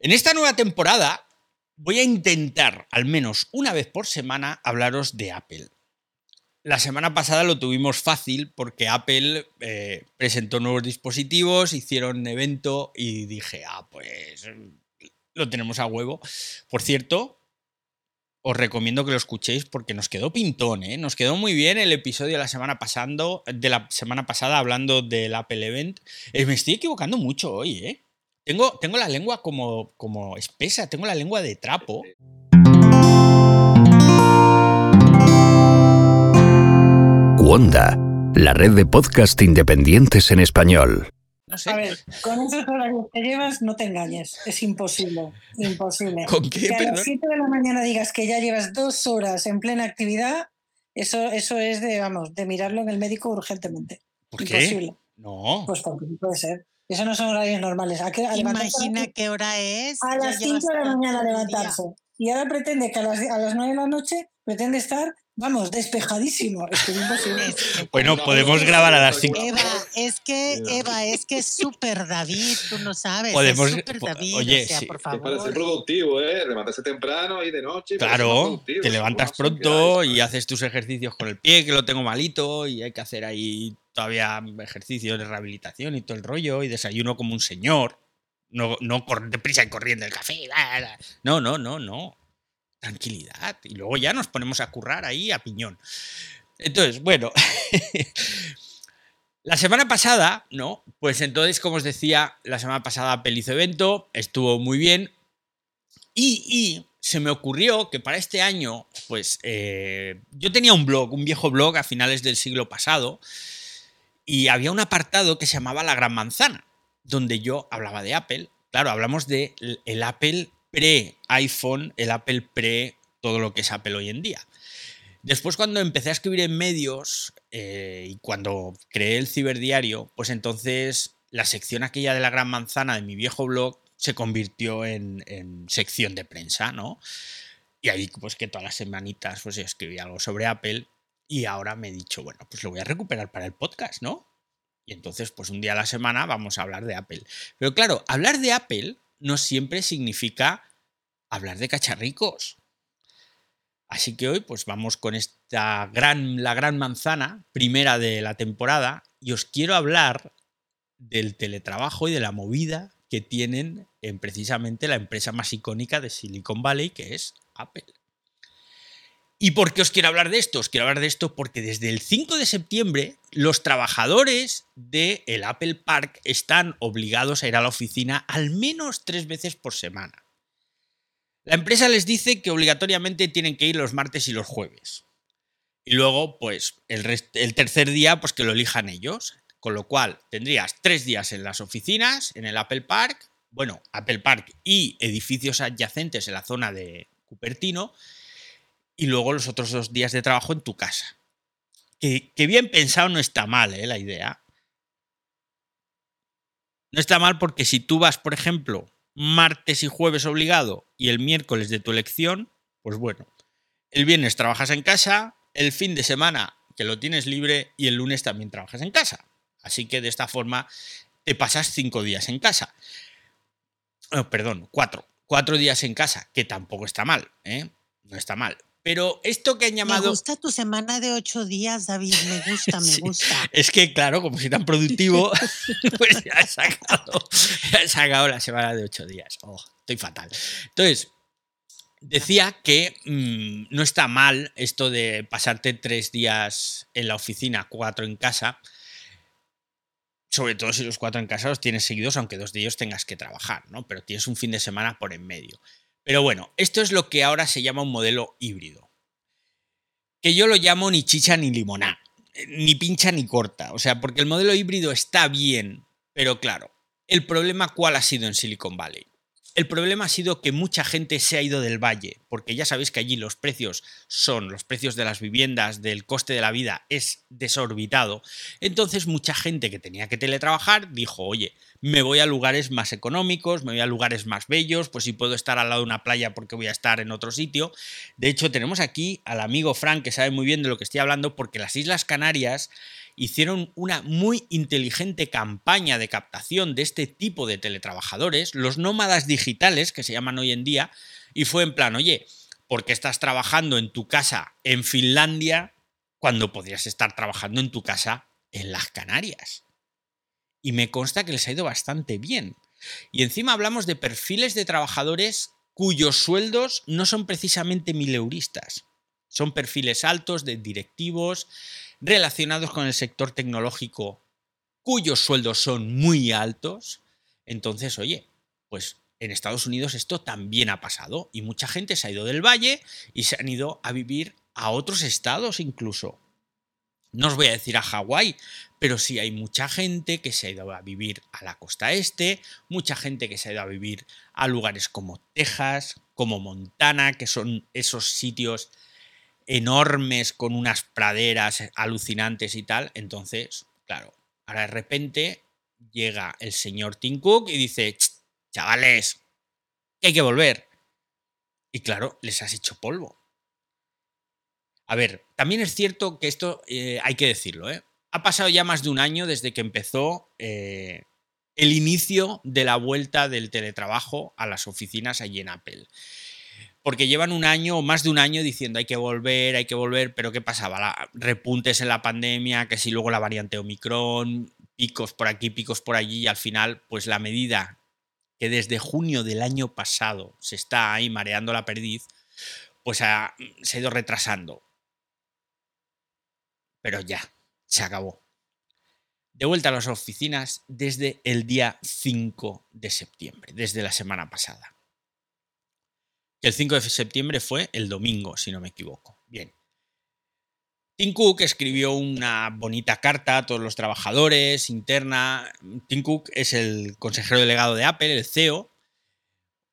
En esta nueva temporada voy a intentar, al menos una vez por semana, hablaros de Apple. La semana pasada lo tuvimos fácil porque Apple eh, presentó nuevos dispositivos, hicieron evento y dije, ah, pues lo tenemos a huevo. Por cierto, os recomiendo que lo escuchéis porque nos quedó pintón, ¿eh? Nos quedó muy bien el episodio de la semana pasando, de la semana pasada hablando del Apple Event. Eh, me estoy equivocando mucho hoy, ¿eh? Tengo, tengo la lengua como, como espesa, tengo la lengua de trapo. Wanda, la red de podcast independientes en español. No sé. A ver, con esos horarios que llevas, no te engañes. Es imposible. Imposible. ¿Con qué? Que a las 7 de la mañana digas que ya llevas dos horas en plena actividad, eso, eso es de, vamos, de mirarlo en el médico urgentemente. ¿Por qué? Imposible. No. Pues porque no puede ser. Eso no son horarios normales. ¿A qué, a Imagina las- qué hora es. a las 5 llevas de la mañana día. levantarse. Y ahora pretende que a las, a las 9 de la noche pretende estar, vamos, despejadísimo. Es que es Bueno, podemos grabar a las 5. Eva, es que, Eva, es que es súper David, tú no sabes. Podemos- es súper po- David, oye, o sea, sí, por Es para ser favor. productivo, ¿eh? Levantarse temprano y de noche. Claro, te levantas pronto y haces tus ejercicios con el pie, que lo tengo malito, y hay que hacer ahí todavía ejercicios de rehabilitación y todo el rollo, y desayuno como un señor. No, no deprisa y corriendo el café. la, la. No, no, no, no. Tranquilidad. Y luego ya nos ponemos a currar ahí a piñón. Entonces, bueno. La semana pasada, ¿no? Pues entonces, como os decía, la semana pasada Apple hizo evento, estuvo muy bien. Y, y se me ocurrió que para este año, pues eh, yo tenía un blog, un viejo blog a finales del siglo pasado, y había un apartado que se llamaba La Gran Manzana, donde yo hablaba de Apple. Claro, hablamos de el- Apple pre-iPhone, el Apple pre todo lo que es Apple hoy en día. Después cuando empecé a escribir en medios eh, y cuando creé el ciberdiario, pues entonces la sección aquella de la gran manzana de mi viejo blog se convirtió en, en sección de prensa, ¿no? Y ahí pues que todas las semanitas pues escribía algo sobre Apple y ahora me he dicho, bueno, pues lo voy a recuperar para el podcast, ¿no? Y entonces pues un día a la semana vamos a hablar de Apple. Pero claro, hablar de Apple no siempre significa hablar de cacharricos. Así que hoy pues vamos con esta gran, la gran manzana, primera de la temporada, y os quiero hablar del teletrabajo y de la movida que tienen en precisamente la empresa más icónica de Silicon Valley, que es Apple. ¿Y por qué os quiero hablar de esto? Os quiero hablar de esto porque desde el 5 de septiembre los trabajadores del el Apple Park están obligados a ir a la oficina al menos tres veces por semana. La empresa les dice que obligatoriamente tienen que ir los martes y los jueves. Y luego, pues, el, el tercer día, pues que lo elijan ellos. Con lo cual, tendrías tres días en las oficinas, en el Apple Park, bueno, Apple Park y edificios adyacentes en la zona de Cupertino, y luego los otros dos días de trabajo en tu casa. Que, bien pensado no está mal, ¿eh? La idea. No está mal porque si tú vas, por ejemplo, martes y jueves obligado y el miércoles de tu elección, pues bueno, el viernes trabajas en casa, el fin de semana que lo tienes libre y el lunes también trabajas en casa. Así que de esta forma te pasas cinco días en casa. Oh, perdón, cuatro. Cuatro días en casa, que tampoco está mal, ¿eh? No está mal. Pero esto que han Me llamado... gusta tu semana de ocho días, David. Me gusta, me Sí. gusta. Es que, claro, como soy tan productivo, pues ya he sacado, ya he sacado la semana de ocho días. Oh, estoy fatal. Entonces, decía que mm, no está mal esto de pasarte tres días en la oficina, cuatro en casa. Sobre todo si los cuatro en casa los tienes seguidos, aunque dos de ellos tengas que trabajar, ¿no? Pero tienes un fin de semana por en medio. Pero bueno, esto es lo que ahora se llama un modelo híbrido. Que yo lo llamo ni chicha ni limoná ni pincha ni corta. O sea, porque el modelo híbrido está bien, pero claro, el problema cuál ha sido en Silicon Valley. El problema ha sido que mucha gente se ha ido del valle, porque ya sabéis que allí los precios son, los precios de las viviendas, del coste de la vida es desorbitado. Entonces mucha gente que tenía que teletrabajar dijo, oye, me voy a lugares más económicos, me voy a lugares más bellos, pues si puedo estar al lado de una playa porque voy a estar en otro sitio. De hecho, tenemos aquí al amigo Frank que sabe muy bien de lo que estoy hablando, porque las Islas Canarias hicieron una muy inteligente campaña de captación de este tipo de teletrabajadores, los nómadas digitales que se llaman hoy en día, y fue en plan, oye, ¿por qué estás trabajando en tu casa en Finlandia cuando podrías estar trabajando en tu casa en las Canarias? Y me consta que les ha ido bastante bien. Y encima hablamos de perfiles de trabajadores cuyos sueldos no son precisamente mileuristas. Son perfiles altos de directivos relacionados con el sector tecnológico cuyos sueldos son muy altos. Entonces, oye, pues en Estados Unidos esto también ha pasado y mucha gente se ha ido del valle y se han ido a vivir a otros estados incluso. No os voy a decir a Hawái, pero sí hay mucha gente que se ha ido a vivir a la costa este, mucha gente que se ha ido a vivir a lugares como Texas, como Montana, que son esos sitios enormes con unas praderas alucinantes y tal. Entonces, claro, ahora de repente llega el señor Tim Cook y dice, chavales, hay que volver. Y claro, les has hecho polvo. A ver, también es cierto que esto eh, hay que decirlo, ¿eh? Ha pasado ya más de un año desde que empezó eh, el inicio de la vuelta del teletrabajo a las oficinas allí en Apple. Porque llevan un año o más de un año diciendo hay que volver, hay que volver, pero ¿qué pasaba? repuntes en la pandemia, que si luego la variante Omicron, picos por aquí, picos por allí, y al final, pues la medida que desde junio del año pasado se está ahí mareando la perdiz, pues se ha ido retrasando pero ya, se acabó. De vuelta a las oficinas desde el día 5 de septiembre, desde la semana pasada. El 5 de septiembre fue el domingo, si no me equivoco. Bien. Tim Cook escribió una bonita carta a todos los trabajadores interna. Tim Cook es el consejero delegado de Apple, el CEO.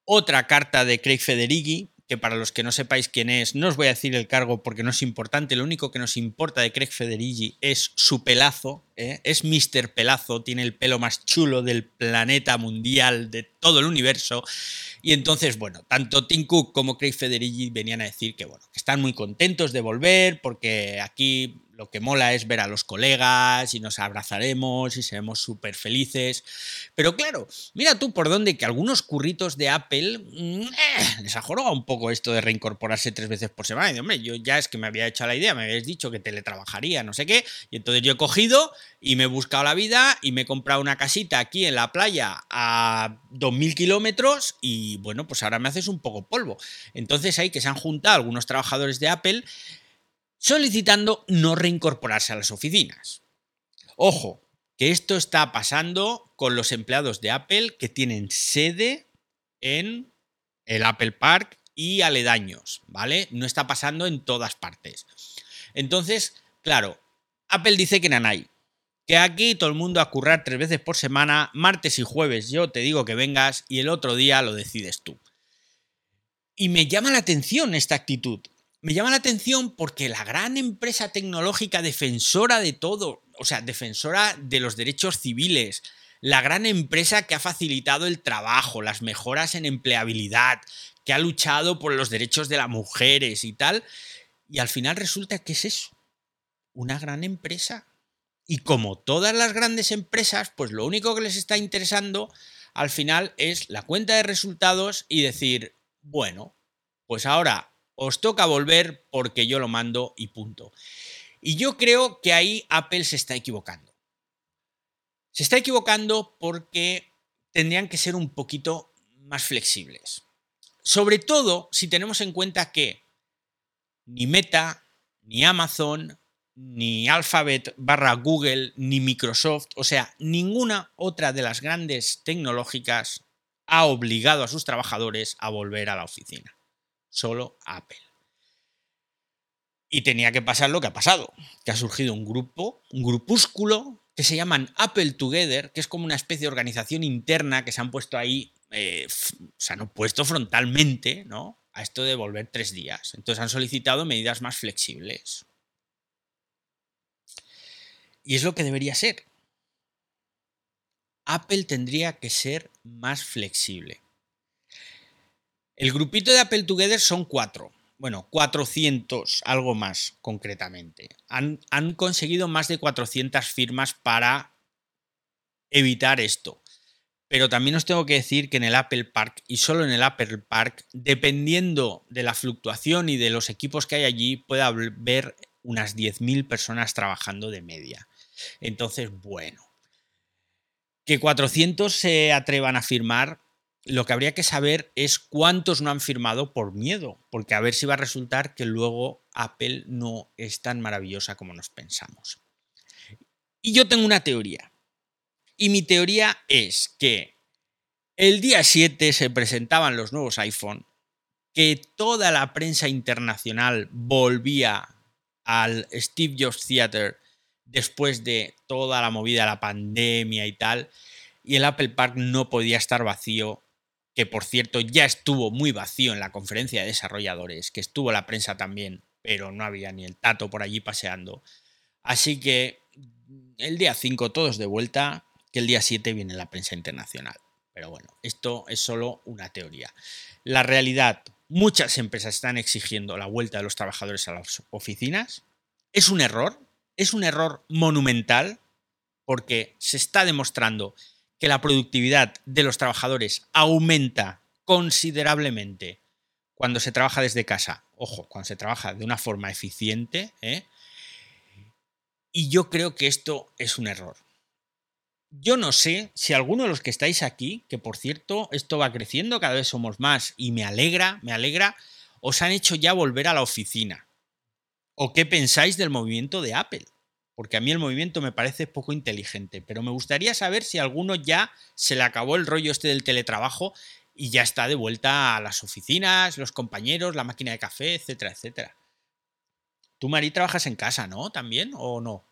Otra carta de Craig Federighi, que para los que no sepáis quién es, no os voy a decir el cargo porque no es importante, lo único que nos importa de Craig Federighi es su pelazo, ¿eh? es Mr. Pelazo, tiene el pelo más chulo del planeta mundial, de todo el universo, y entonces, bueno, tanto Tim Cook como Craig Federighi venían a decir que, bueno, que están muy contentos de volver porque aquí lo que mola es ver a los colegas y nos abrazaremos y seremos súper felices. Pero claro, mira tú por dónde que algunos curritos de Apple mm, eh, les ha jorobado un poco esto de reincorporarse tres veces por semana. Y hombre, yo ya es que me había hecho la idea, me habías dicho que teletrabajaría, no sé qué. Y entonces yo he cogido y me he buscado la vida y me he comprado una casita aquí en la playa a 2.000 kilómetros y bueno, pues ahora me haces un poco polvo. Entonces hay que se han juntado algunos trabajadores de Apple solicitando no reincorporarse a las oficinas. Ojo, que esto está pasando con los empleados de Apple que tienen sede en el Apple Park y aledaños, ¿vale? No está pasando en todas partes. Entonces, claro, Apple dice que nanay, que aquí todo el mundo a currar tres veces por semana, martes y jueves yo te digo que vengas y el otro día lo decides tú. Y me llama la atención esta actitud, me llama la atención porque la gran empresa tecnológica defensora de todo, o sea, defensora de los derechos civiles, la gran empresa que ha facilitado el trabajo, las mejoras en empleabilidad, que ha luchado por los derechos de las mujeres y tal, y al final resulta que es eso, una gran empresa. Y como todas las grandes empresas, pues lo único que les está interesando al final es la cuenta de resultados y decir, bueno, pues ahora os toca volver porque yo lo mando y punto. Y yo creo que ahí Apple se está equivocando. Se está equivocando porque tendrían que ser un poquito más flexibles. Sobre todo si tenemos en cuenta que ni Meta, ni Amazon, ni Alphabet barra Google, ni Microsoft, o sea, ninguna otra de las grandes tecnológicas ha obligado a sus trabajadores a volver a la oficina solo Apple. Y tenía que pasar lo que ha pasado, que ha surgido un grupo, un grupúsculo que se llaman Apple Together, que es como una especie de organización interna que se han puesto ahí, eh, se han opuesto frontalmente, ¿no? A esto de volver tres días. Entonces han solicitado medidas más flexibles. Y es lo que debería ser. Apple tendría que ser más flexible. El grupito de Apple Together son cuatro. bueno, 400, algo más concretamente. Han, han conseguido más de 400 firmas para evitar esto. Pero también os tengo que decir que en el Apple Park, y solo en el Apple Park, dependiendo de la fluctuación y de los equipos que hay allí, puede haber unas 10.000 personas trabajando de media. Entonces, bueno, que 400 se atrevan a firmar, lo que habría que saber es cuántos no han firmado por miedo, porque a ver si va a resultar que luego Apple no es tan maravillosa como nos pensamos. Y yo tengo una teoría. Y mi teoría es que el día 7 se presentaban los nuevos iPhone, que toda la prensa internacional volvía al Steve Jobs Theater después de toda la movida la pandemia y tal, y el Apple Park no podía estar vacío, que por cierto ya estuvo muy vacío en la conferencia de desarrolladores, que estuvo la prensa también, pero no había ni el tato por allí paseando. Así que el día 5 todos de vuelta, que el día 7 viene la prensa internacional. Pero bueno, esto es solo una teoría. La realidad, muchas empresas están exigiendo la vuelta de los trabajadores a las oficinas. Es un error, es un error monumental porque se está demostrando que la productividad de los trabajadores aumenta considerablemente cuando se trabaja desde casa. Ojo, cuando se trabaja de una forma eficiente. ¿eh? Y yo creo que esto es un error. Yo no sé si alguno de los que estáis aquí, que por cierto, esto va creciendo, cada vez somos más y me alegra, me alegra, os han hecho ya volver a la oficina. ¿O qué pensáis del movimiento de Apple? Porque a mí el movimiento me parece poco inteligente, pero me gustaría saber si alguno ya se le acabó el rollo este del teletrabajo y ya está de vuelta a las oficinas, los compañeros, la máquina de café, etcétera, etcétera. Tú, Mari, trabajas en casa, ¿no? ¿También o no?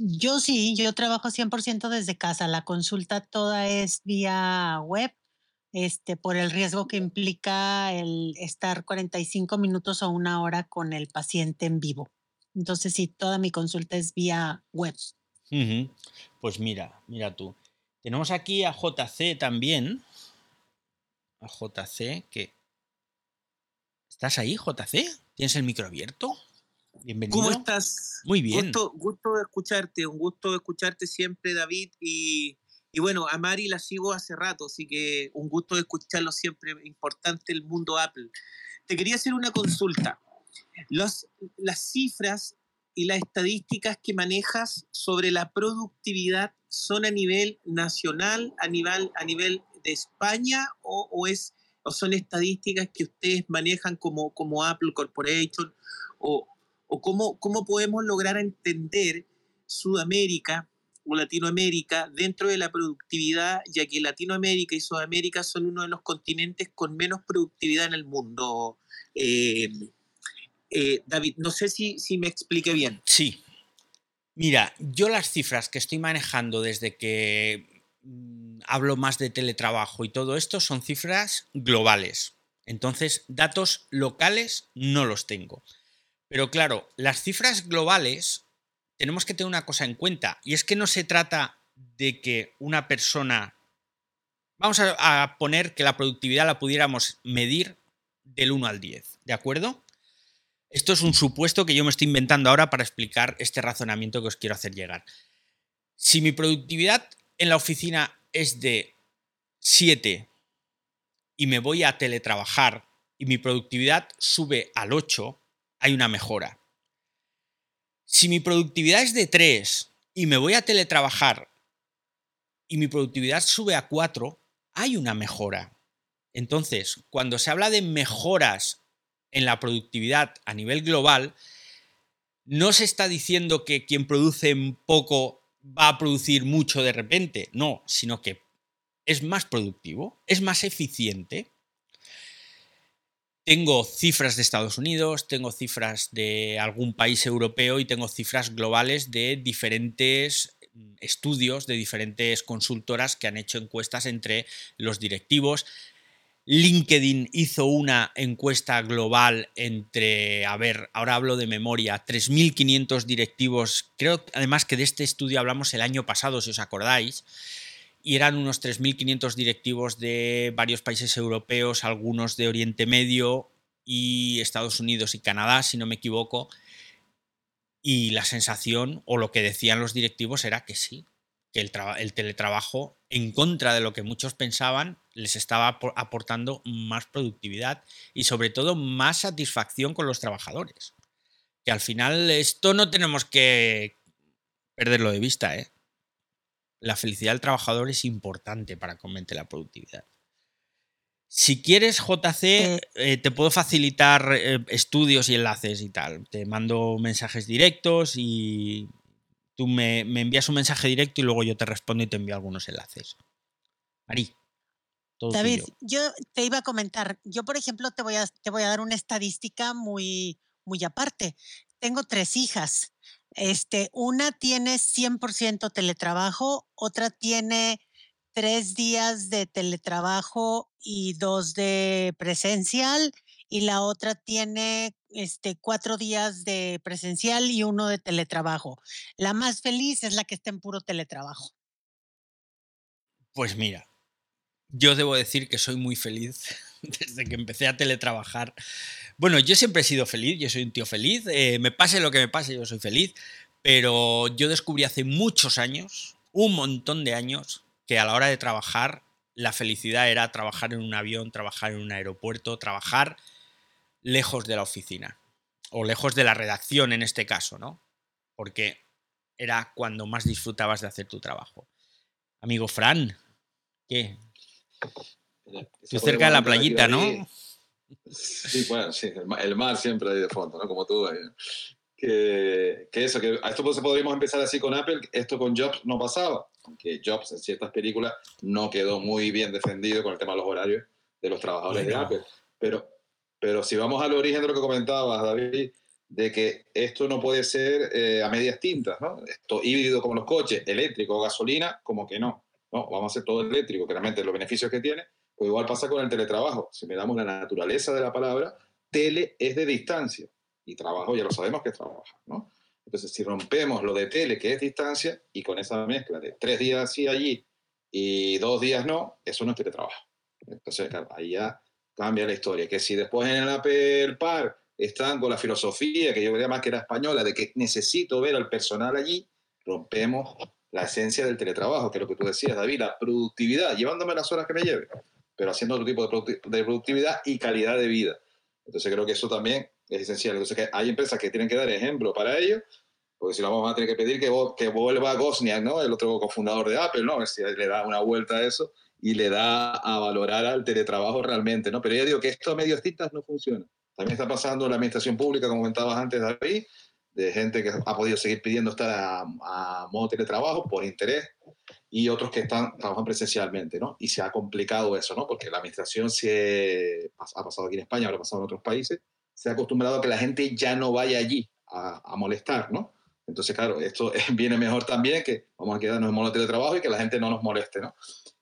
Yo sí, yo trabajo 100% desde casa. La consulta toda es vía web, este, por el riesgo que implica el estar 45 minutos o una hora con el paciente en vivo. Entonces, sí, toda mi consulta es vía web. Pues mira, mira tú. Tenemos aquí a JC también. A JC, que... ¿Estás ahí, JC? ¿Tienes el micro abierto? Bienvenido. ¿Cómo estás? Muy bien. Gusto, de escucharte, un gusto de escucharte siempre, David. Y, bueno, a Mari la sigo hace rato, así que un gusto de escucharlo siempre. Importante el mundo Apple. Te quería hacer una consulta. Las cifras y las estadísticas que manejas sobre la productividad son a nivel nacional, a nivel, a nivel de España o, es, o son estadísticas que ustedes manejan como, como Apple Corporation o, o cómo, cómo podemos lograr entender Sudamérica o Latinoamérica dentro de la productividad, ya que Latinoamérica y Sudamérica son uno de los continentes con menos productividad en el mundo. Eh, eh, David, no sé si, si me expliqué bien. Sí. Mira, yo las cifras que estoy manejando desde que mm, hablo más de teletrabajo y todo esto son cifras globales. Entonces, datos locales no los tengo. Pero claro, las cifras globales tenemos que tener una cosa en cuenta, y es que no se trata de que una persona... Vamos a, poner que la productividad la pudiéramos medir del 1 al 10, ¿de acuerdo? Esto es un supuesto que yo me estoy inventando ahora para explicar este razonamiento que os quiero hacer llegar. Si mi productividad en la oficina es de 7 y me voy a teletrabajar y mi productividad sube al 8, hay una mejora. Si mi productividad es de 3 y me voy a teletrabajar y mi productividad sube a 4, hay una mejora. Entonces, cuando se habla de mejoras en la productividad a nivel global, no se está diciendo que quien produce poco va a producir mucho de repente, no, sino que es más productivo, es más eficiente tengo cifras de Estados Unidos, tengo cifras de algún país europeo y tengo cifras globales de diferentes estudios, de diferentes consultoras que han hecho encuestas entre los directivos. LinkedIn hizo una encuesta global entre, a ver, ahora hablo de memoria, 3.500 directivos, creo además que de este estudio hablamos el año pasado, si os acordáis, y eran unos 3.500 directivos de varios países europeos, algunos de Oriente Medio y Estados Unidos y Canadá, si no me equivoco. Y la sensación, o lo que decían los directivos, era que sí, que el, el teletrabajo, en contra de lo que muchos pensaban, les estaba aportando más productividad y sobre todo más satisfacción con los trabajadores. Que al final esto no tenemos que perderlo de vista, ¿eh? La felicidad del trabajador es importante para que aumente la productividad. Si quieres, JC, eh. Eh, te puedo facilitar eh, estudios y enlaces y tal. Te mando mensajes directos y tú me, envías un mensaje directo y luego yo te respondo y te envío algunos enlaces. Mari. David, yo te iba a comentar, yo por ejemplo te voy a, te voy a dar una estadística muy, muy aparte. Tengo tres hijas. Este, una tiene 100% teletrabajo, otra tiene tres días de teletrabajo y dos de presencial, y la otra tiene este, cuatro días de presencial y uno de teletrabajo. La más feliz es la que está en puro teletrabajo. Pues mira, yo debo decir que soy muy feliz desde que empecé a teletrabajar. Bueno, yo siempre he sido feliz, yo soy un tío feliz, eh, me pase lo que me pase, yo soy feliz, pero yo descubrí hace muchos años, un montón de años, que a la hora de trabajar, la felicidad era trabajar en un avión, trabajar en un aeropuerto, trabajar lejos de la oficina, o lejos de la redacción en este caso, ¿no? Porque era cuando más disfrutabas de hacer tu trabajo. Amigo Fran, ¿qué? Tú cerca de la playita, ¿no? Sí, bueno, sí, el mar siempre ahí de fondo, ¿no? Como tú. Que, que, eso, que a esto pues podríamos empezar así con Apple, esto con Jobs no pasaba, aunque Jobs en ciertas películas no quedó muy bien defendido con el tema de los horarios de los trabajadores de Apple. Pero, pero si vamos al origen de lo que comentabas, David, de que esto no puede ser eh, a medias tintas, ¿no? Esto híbrido como los coches, eléctrico o gasolina, como que no. No, vamos a hacer todo eléctrico, que realmente los beneficios que tiene, pues igual pasa con el teletrabajo. Si miramos la naturaleza de la palabra, tele es de distancia y trabajo ya lo sabemos que es trabajar, ¿no? Entonces, si rompemos lo de tele, que es distancia, y con esa mezcla de tres días sí allí y dos días no, eso no es teletrabajo. Entonces, claro, ahí ya cambia la historia. Que si después en el Apple Par están con la filosofía, que yo diría más que era española, de que necesito ver al personal allí, rompemos la esencia del teletrabajo, que es lo que tú decías, David, la productividad, llevándome las horas que me lleve, pero haciendo otro tipo de productividad y calidad de vida. Entonces creo que eso también es esencial. Entonces que hay empresas que tienen que dar ejemplo para ello, porque si no vamos a tener que pedir que, que vuelva Gosniak, ¿no? el otro cofundador de Apple, ¿no? a ver si le da una vuelta a eso y le da a valorar al teletrabajo realmente. ¿no? Pero ya digo que esto a medios tintas no funciona. También está pasando en la administración pública, como comentabas antes, David, de gente que ha podido seguir pidiendo estar a, a modo teletrabajo por interés y otros que están trabajando presencialmente, ¿no? Y se ha complicado eso, ¿no? Porque la administración se ha pasado aquí en España, ahora ha pasado en otros países, se ha acostumbrado a que la gente ya no vaya allí a, a molestar, ¿no? Entonces, claro, esto viene mejor también que vamos a quedarnos en modo teletrabajo y que la gente no nos moleste, ¿no?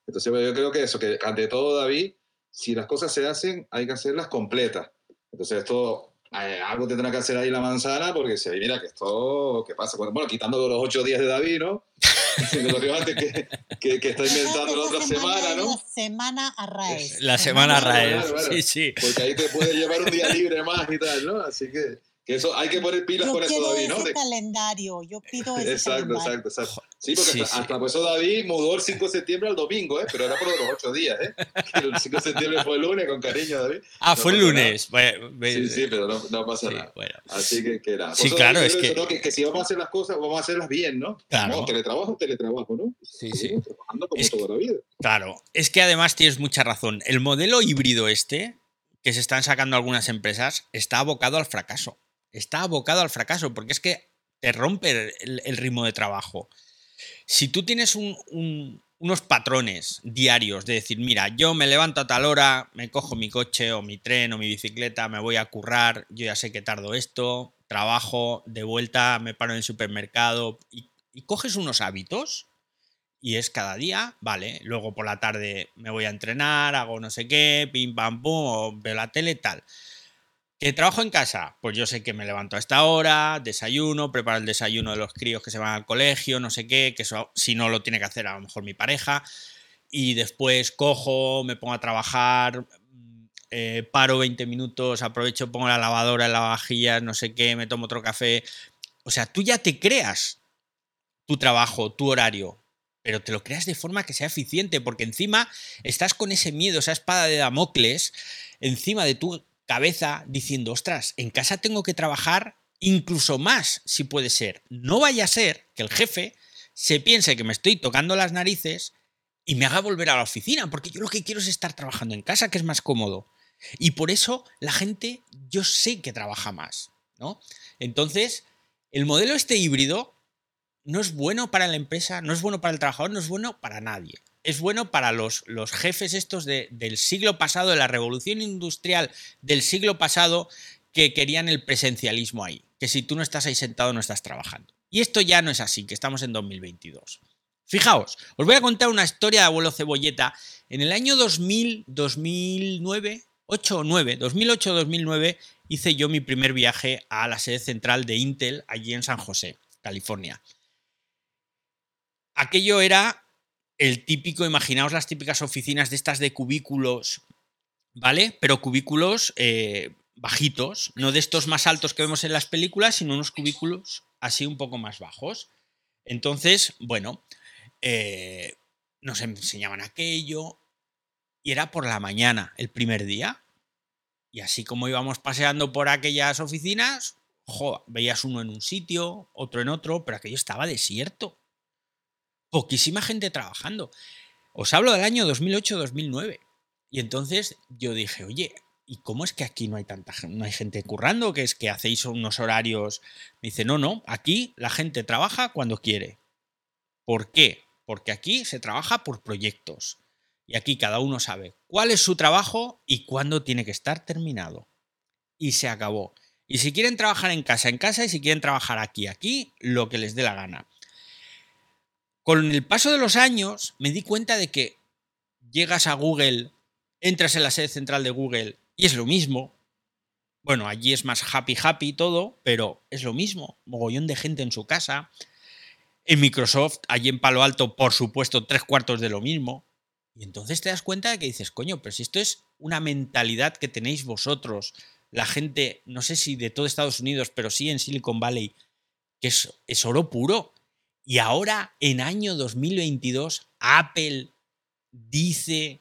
Entonces, yo creo que eso, que ante todo, David, si las cosas se hacen, hay que hacerlas completas. Entonces, esto eh, algo tendrá que hacer ahí la manzana porque se mira que esto, ¿qué pasa? Bueno, quitando los ocho días de David, ¿no? que, que, que, está inventando la otra semana, ¿no? La semana Arraes. La semana Arraes, sí, sí. Porque ahí te puede llevar un día libre más y tal, ¿no? Así que... Que eso, hay que poner pilas con eso, David, ¿no? Ese calendario, yo pido ese exacto, Exacto, exacto, Sí, porque hasta, por eso David mudó el 5 de septiembre al domingo, ¿eh? Pero era por los 8 días, ¿eh? el 5 de septiembre fue el lunes, con cariño, David. Ah, fue el lunes. sí, sí, pero no, no pasa nada. Bueno. Así que, que era. Sí, claro, es que... ¿no? que... que... si vamos a hacer las cosas, vamos a hacerlas bien, ¿no? Claro. No, teletrabajo, teletrabajo, ¿no? Sí, sí. Trabajando como es toda la vida. Claro, es que además tienes mucha razón. El modelo híbrido este, que se están sacando algunas empresas, está abocado al fracaso está abocado al fracaso, porque es que te rompe el, ritmo de trabajo. Si tú tienes unos patrones diarios de decir, mira, yo me levanto a tal hora, me cojo mi coche o mi tren o mi bicicleta, me voy a currar, yo ya sé que tardo esto, trabajo, de vuelta me paro en el supermercado y, y coges unos hábitos y es cada día, vale, luego por la tarde me voy a entrenar, hago no sé qué, pim pam pum, o veo la tele, tal. ¿Que trabajo en casa? Pues yo sé que me levanto a esta hora, desayuno, preparo el desayuno de los críos que se van al colegio, no sé qué, que eso si no lo tiene que hacer a lo mejor mi pareja. y después cojo, me pongo a trabajar, eh, paro 20 minutos, aprovecho, pongo la lavadora, la vajilla, no sé qué, me tomo otro café. O sea, tú ya te creas tu trabajo, tu horario, pero te lo creas de forma que sea eficiente, porque encima estás con ese miedo, esa espada de Damocles, encima de tu cabeza diciendo, ostras, en casa tengo que trabajar incluso más, si puede ser. No vaya a ser que el jefe se piense que me estoy tocando las narices y me haga volver a la oficina, porque yo lo que quiero es estar trabajando en casa, que es más cómodo. Y por eso la gente, yo sé que trabaja más, ¿no? Entonces, el modelo este híbrido no es bueno para la empresa, no es bueno para el trabajador, no es bueno para nadie. Es bueno para los, jefes estos del siglo pasado, de la revolución industrial del siglo pasado, que querían el presencialismo ahí, que si tú no estás ahí sentado no estás trabajando. Y esto ya no es así, que estamos en 2022. Fijaos, os voy a contar una historia de abuelo cebolleta. En el año 2000, 2009, 8 o 9, 2008-2009, hice yo mi primer viaje a la sede central de Intel allí en San José, California. Aquello era el típico, imaginaos las típicas oficinas de estas de cubículos, ¿vale? Pero cubículos eh, bajitos, no de estos más altos que vemos en las películas, sino unos cubículos así un poco más bajos. Entonces, bueno, eh, nos enseñaban aquello, y era por la mañana, el primer día. Y así como íbamos paseando por aquellas oficinas, veías uno en un sitio, otro en otro, pero aquello estaba desierto. Poquísima gente trabajando. Os hablo del año 2008-2009. Y entonces yo dije, oye, ¿y cómo es que aquí no hay tanta no hay gente currando? Que es que hacéis unos horarios. Me dice, no, no, aquí la gente trabaja cuando quiere. ¿Por qué? Porque aquí se trabaja por proyectos. Y aquí cada uno sabe cuál es su trabajo y cuándo tiene que estar terminado. Y se acabó. Y si quieren trabajar en casa, en casa, y si quieren trabajar aquí, aquí, lo que les dé la gana. Con el paso de los años me di cuenta de que llegas a Google, entras en la sede central de Google y es lo mismo. Bueno, allí es más happy happy todo, pero es lo mismo. Mogollón de gente en su casa. En Microsoft, allí en Palo Alto, por supuesto, tres cuartos de lo mismo. Y entonces te das cuenta de que dices, coño, pero si esto es una mentalidad que tenéis vosotros, la gente, no sé si de todo Estados Unidos, pero sí en Silicon Valley, que es, es oro puro. Y ahora, en año 2022, Apple dice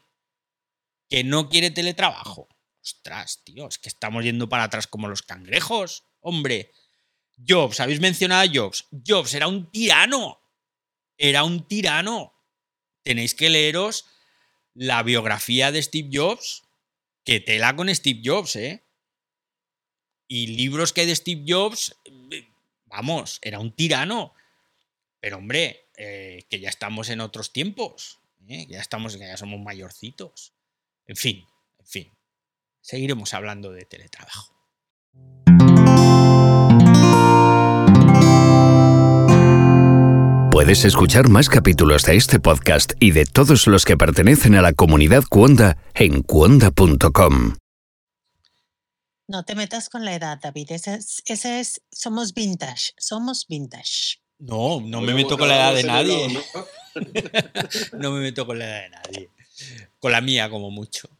que no quiere teletrabajo. Ostras, tío, es que estamos yendo para atrás como los cangrejos. Hombre, Jobs, habéis mencionado a Jobs. Jobs era un tirano. Era un tirano. Tenéis que leeros la biografía de Steve Jobs, que tela con Steve Jobs, ¿eh? Y libros que hay de Steve Jobs, vamos, era un tirano. Pero hombre, eh, que ya estamos en otros tiempos, ¿eh? ya estamos, ya somos mayorcitos. En fin, en fin. Seguiremos hablando de teletrabajo. Puedes escuchar más capítulos de este podcast y de todos los que pertenecen a la comunidad Cuonda en cuonda.com. No te metas con la edad, David. Ese es, ese es, somos vintage, somos vintage. No, no me meto con la edad de nadie. No me meto con la edad de nadie. Con la mía, como mucho.